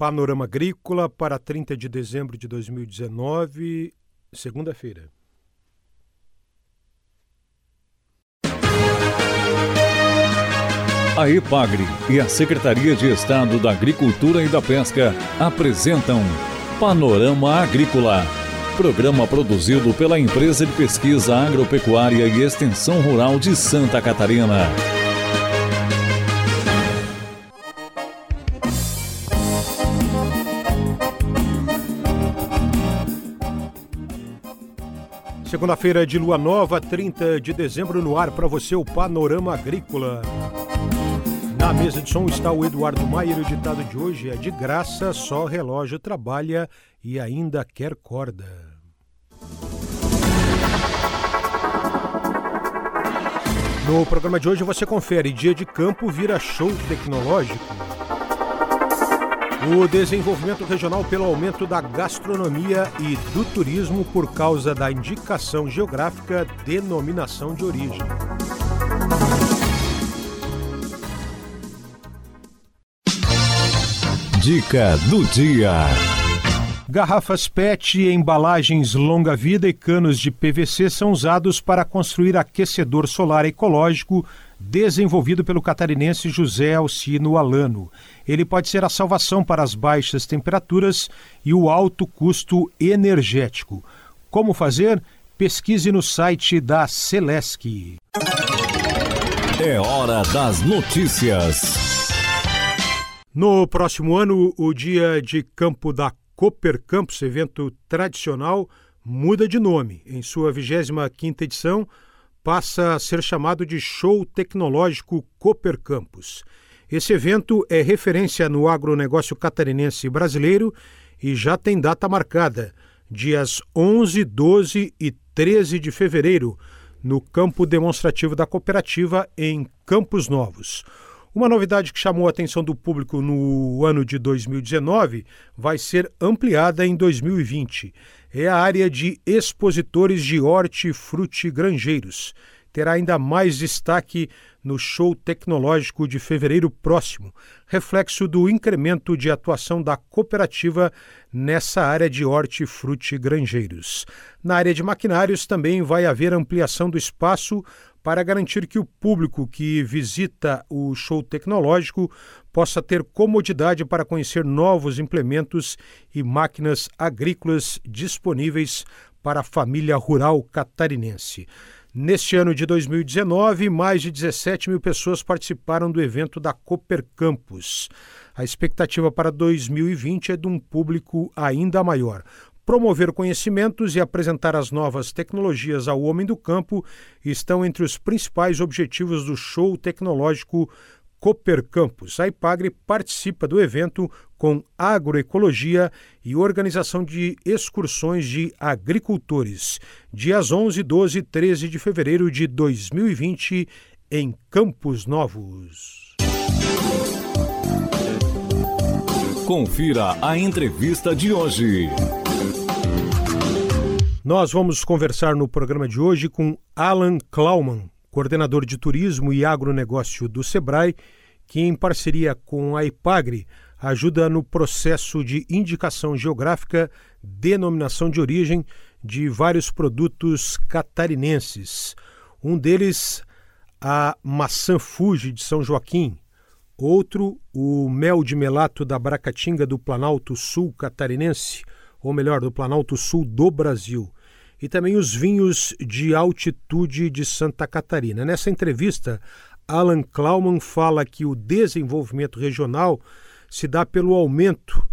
Panorama Agrícola para 30 de dezembro de 2019, segunda-feira. A EPAGRE e a Secretaria de Estado da Agricultura e da Pesca apresentam Panorama Agrícola, programa produzido pela Empresa de Pesquisa Agropecuária e Extensão Rural de Santa Catarina. Segunda-feira de lua nova, 30 de dezembro, no ar para você o Panorama Agrícola. Na mesa de som está o Eduardo Maier. O ditado de hoje é: de graça, só relógio trabalha e ainda quer corda. No programa de hoje você confere: dia de campo vira show tecnológico. O desenvolvimento regional pelo aumento da gastronomia e do turismo por causa da indicação geográfica denominação de origem. Dica do dia. Garrafas PET, embalagens longa-vida e canos de PVC são usados para construir aquecedor solar ecológico desenvolvido pelo catarinense José Alcino Alano. Ele pode ser a salvação para as baixas temperaturas e o alto custo energético. Como fazer? Pesquise no site da Celesc. É hora das notícias. No próximo ano, o Dia de Campo da Cooper Campus, evento tradicional, muda de nome. Em sua 25ª edição, passa a ser chamado de Show Tecnológico Cooper Campus. Esse evento é referência no agronegócio catarinense brasileiro e já tem data marcada, dias 11, 12 e 13 de fevereiro, no campo demonstrativo da cooperativa em Campos Novos. Uma novidade que chamou a atenção do público no ano de 2019 vai ser ampliada em 2020. É a área de expositores de hortifruti granjeiros. Terá ainda mais destaque no show tecnológico de fevereiro próximo, reflexo do incremento de atuação da cooperativa nessa área de hortifruti granjeiros. Na área de maquinários também vai haver ampliação do espaço para garantir que o público que visita o show tecnológico possa ter comodidade para conhecer novos implementos e máquinas agrícolas disponíveis para a família rural catarinense. Neste ano de 2019, mais de 17 mil pessoas participaram do evento da Cooper Campus. A expectativa para 2020 é de um público ainda maior promover conhecimentos e apresentar as novas tecnologias ao homem do campo estão entre os principais objetivos do show tecnológico Cooper Campus. A IPAGRE participa do evento com agroecologia e organização de excursões de agricultores, dias 11, 12 e 13 de fevereiro de 2020, em Campos Novos. Confira a entrevista de hoje. Nós vamos conversar no programa de hoje com Alan Klauman, coordenador de turismo e agronegócio do Sebrae, que, em parceria com a IPAGRE, ajuda no processo de indicação geográfica, denominação de origem de vários produtos catarinenses. Um deles, a maçã Fuji de São Joaquim. Outro, o mel de melato da Bracatinga do Planalto Sul catarinense ou melhor, do Planalto Sul do Brasil, e também os vinhos de altitude de Santa Catarina. Nessa entrevista, Alan Klauman fala que o desenvolvimento regional se dá pelo aumento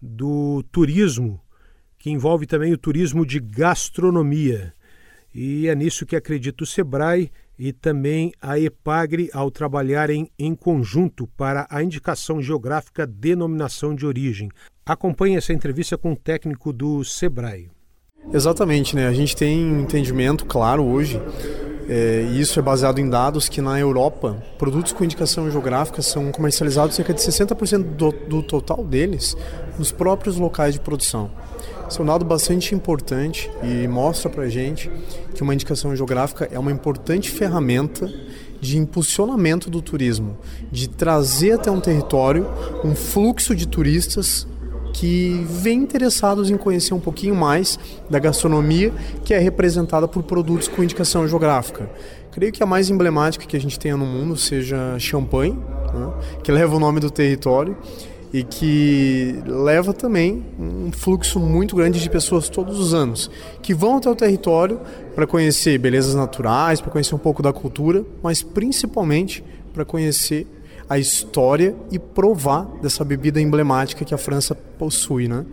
do turismo, que envolve também o turismo de gastronomia. E é nisso que acredita o Sebrae e também a EPAGRE ao trabalharem em conjunto para a indicação geográfica denominação de origem. Acompanhe essa entrevista com o técnico do Sebrae. Exatamente, né? A gente tem um entendimento claro hoje, é, e isso é baseado em dados que na Europa, produtos com indicação geográfica são comercializados cerca de 60% do, do total deles nos próprios locais de produção. Isso é um dado bastante importante e mostra para gente que uma indicação geográfica é uma importante ferramenta de impulsionamento do turismo, de trazer até um território um fluxo de turistas que vêm interessados em conhecer um pouquinho mais da gastronomia que é representada por produtos com indicação geográfica. Creio que a mais emblemática que a gente tenha no mundo seja champanhe, né, que leva o nome do território e que leva também um fluxo muito grande de pessoas todos os anos que vão até o território para conhecer belezas naturais, para conhecer um pouco da cultura, mas principalmente para conhecer a história e provar dessa bebida emblemática que a França possui, né?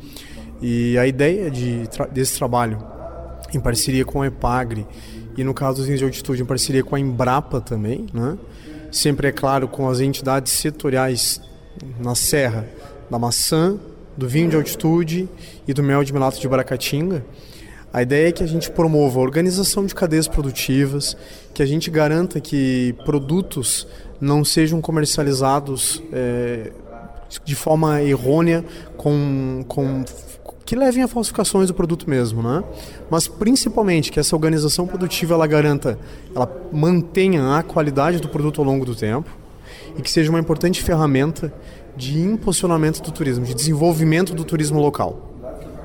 E a ideia de, desse trabalho, em parceria com a Epagre e no caso dos vinhos de altitude, em parceria com a Embrapa também, né? Sempre é claro com as entidades setoriais na serra da maçã, do vinho de altitude e do mel de melato de Baracatinga. A ideia é que a gente promova a organização de cadeias produtivas, que a gente garanta que produtos não sejam comercializados é, de forma errônea, com, com que levem a falsificações do produto mesmo, né? Mas principalmente que essa organização produtiva ela garanta, ela mantenha a qualidade do produto ao longo do tempo e que seja uma importante ferramenta de impulsionamento do turismo, de desenvolvimento do turismo local.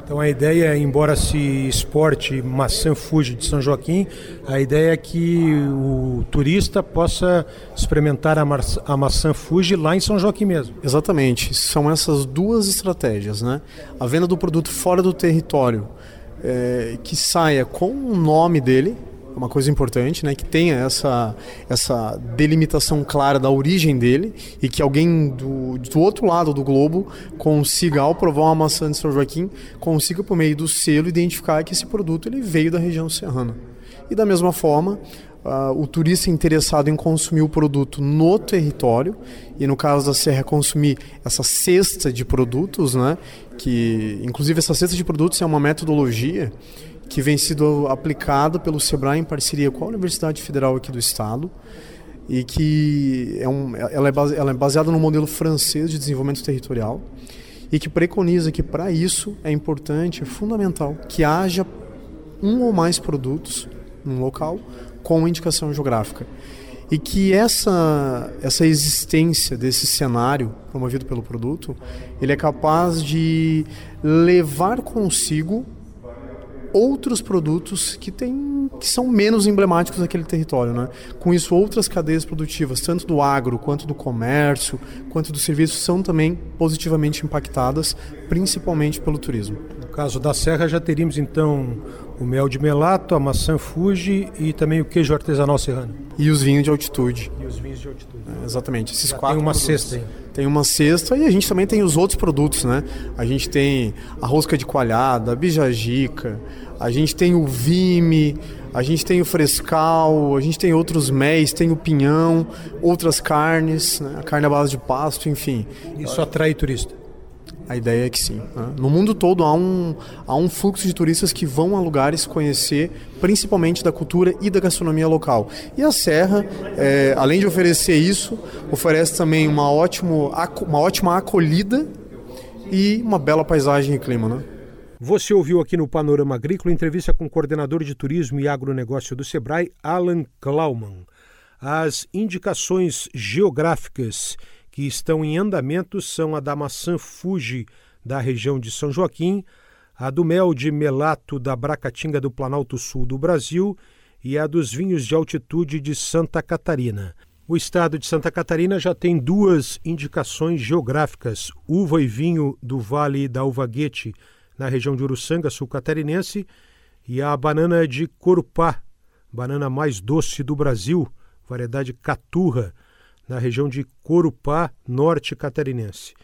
Então a ideia, embora se exporte maçã Fuji de São Joaquim, a ideia é que o turista possa experimentar a, maçã, a maçã Fuji lá em São Joaquim mesmo. Exatamente, são essas duas estratégias, né? A venda do produto fora do território, é, que saia com o nome dele, uma coisa importante, né, que tenha essa, essa delimitação clara da origem dele e que alguém do, do outro lado do globo consiga, ao provar uma maçã de São Joaquim, consiga, por meio do selo, identificar que esse produto ele veio da região serrana. E da mesma forma, Uh, o turista interessado em consumir o produto no território e no caso da Serra consumir essa cesta de produtos, né? Que inclusive essa cesta de produtos é uma metodologia que vem sido aplicado pelo Sebrae em parceria com a Universidade Federal aqui do Estado e que é um, ela, é base, ela é baseada no modelo francês de desenvolvimento territorial e que preconiza que para isso é importante, é fundamental que haja um ou mais produtos num local com indicação geográfica. E que essa essa existência desse cenário promovido pelo produto ele é capaz de levar consigo outros produtos que, tem, que são menos emblemáticos daquele território. Né? Com isso, outras cadeias produtivas, tanto do agro, quanto do comércio, quanto do serviço, são também positivamente impactadas, principalmente pelo turismo. No caso da Serra, já teríamos então o mel de melato, a maçã Fuji e também o queijo artesanal serrano. E os vinhos de altitude. E os vinhos de altitude. É, exatamente. Esses já quatro tem uma produtos. cesta aí. Tem uma cesta e a gente também tem os outros produtos, né? A gente tem a rosca de coalhada, a bijagica, a gente tem o vime, a gente tem o frescal, a gente tem outros méis, tem o pinhão, outras carnes, né? a carne à base de pasto, enfim. Isso atrai turista. A ideia é que sim. Né? No mundo todo há um, há um fluxo de turistas que vão a lugares conhecer, principalmente da cultura e da gastronomia local. E a Serra, é, além de oferecer isso, oferece também uma, ótimo, uma ótima acolhida e uma bela paisagem e clima. Né? Você ouviu aqui no Panorama Agrícola entrevista com o coordenador de turismo e agronegócio do Sebrae, Alan Klauman. As indicações geográficas que estão em andamento são a da maçã Fuji, da região de São Joaquim, a do mel de melato da Bracatinga do Planalto Sul do Brasil e a dos vinhos de altitude de Santa Catarina. O estado de Santa Catarina já tem duas indicações geográficas: uva e vinho do Vale da Uvaguete, na região de Uruçanga, sul catarinense, e a banana de Corupá, banana mais doce do Brasil, variedade Caturra, na região de Corupá, norte catarinense.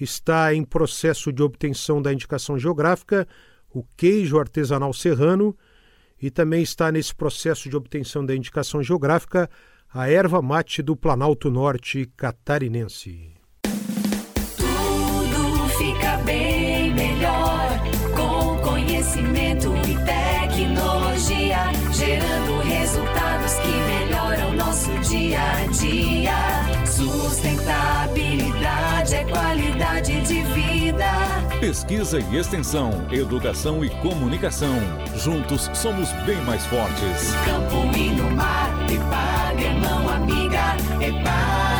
Está em processo de obtenção da indicação geográfica o queijo artesanal serrano e também está nesse processo de obtenção da indicação geográfica a erva mate do Planalto Norte catarinense. Tudo fica bem conhecimento e tecnologia, gerando resultados que melhoram nosso dia a dia. Sustentabilidade é qualidade de vida. Pesquisa e extensão, educação e comunicação. Juntos somos bem mais fortes. Campo e no mar, Epagre é mão amiga, Epagre.